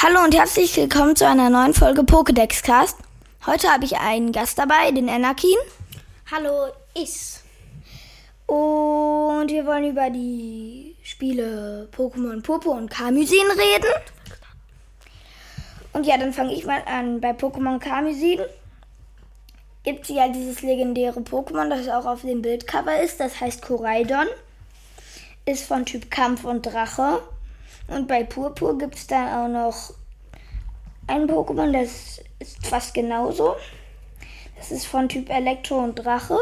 Hallo und herzlich willkommen zu einer neuen Folge Pokédex Cast. Heute habe ich einen Gast dabei, den Anakin. Hallo, Is. Und wir wollen über die Spiele Pokémon Popo und Kamüsin reden. Und ja, dann fange ich mal an. Bei Pokémon Kamüsin gibt es ja dieses legendäre Pokémon, das auch auf dem Bildcover ist. Das heißt Koraidon. Ist von Typ Kampf und Drache. Und bei Purpur gibt es dann auch noch ein Pokémon, das ist fast genauso. Das ist von Typ Elektro und Drache.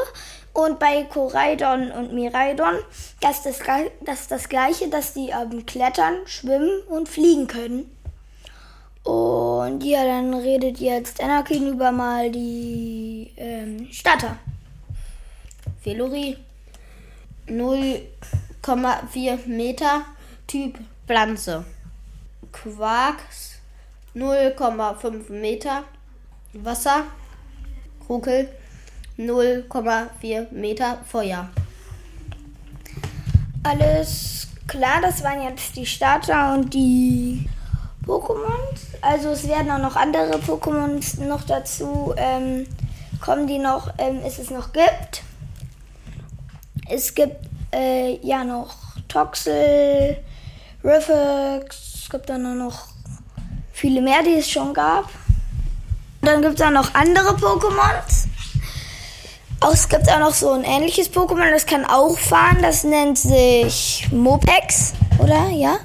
Und bei Koraidon und Miraidon, das ist das, das, ist das gleiche, dass die ähm, klettern, schwimmen und fliegen können. Und ja, dann redet jetzt Anakin über mal die ähm, Starter. Velori 0,4 Meter, Typ Pflanze. Quarks 0,5 Meter, Wasser. Ruckel 0,4 Meter, Feuer. Alles klar, das waren jetzt die Starter und die Pokémons. Also es werden auch noch andere Pokémons noch dazu ähm, kommen, die noch, ähm, es es noch gibt. Es gibt äh, ja noch Toxel, Riffix, es gibt dann noch viele mehr, die es schon gab. Dann gibt es auch noch andere Pokémons. Es gibt auch noch so ein ähnliches Pokémon, das kann auch fahren. Das nennt sich Mopex, oder? Ja?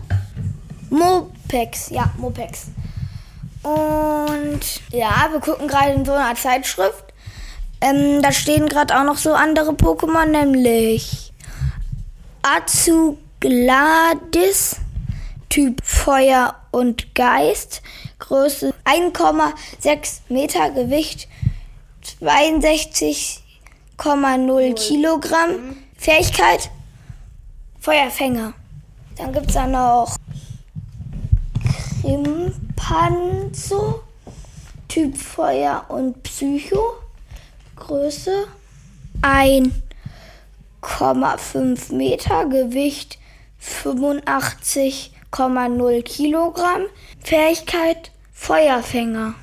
Mopex, ja, Mopex. Und ja, wir gucken gerade in so einer Zeitschrift. Ähm, da stehen gerade auch noch so andere Pokémon, nämlich Azugladis, Typ Feuer und Geist. Größe 1,6 Meter, Gewicht 62,0 Kilogramm. Fähigkeit Feuerfänger. Dann gibt es da noch Krimpanzo, Typ Feuer und Psycho. Größe 1,5 Meter, Gewicht 85,0 Kilogramm. Fähigkeit Feuerfänger.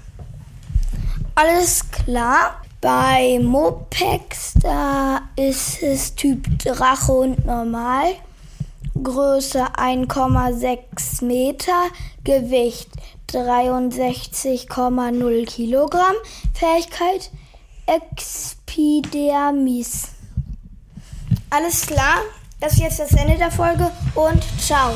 Alles klar. Bei Mopex, da ist es Typ Drache und normal. Größe 1,6 Meter, Gewicht 63,0 Kilogramm, Fähigkeit Epidermis. Alles klar, das ist jetzt das Ende der Folge und ciao.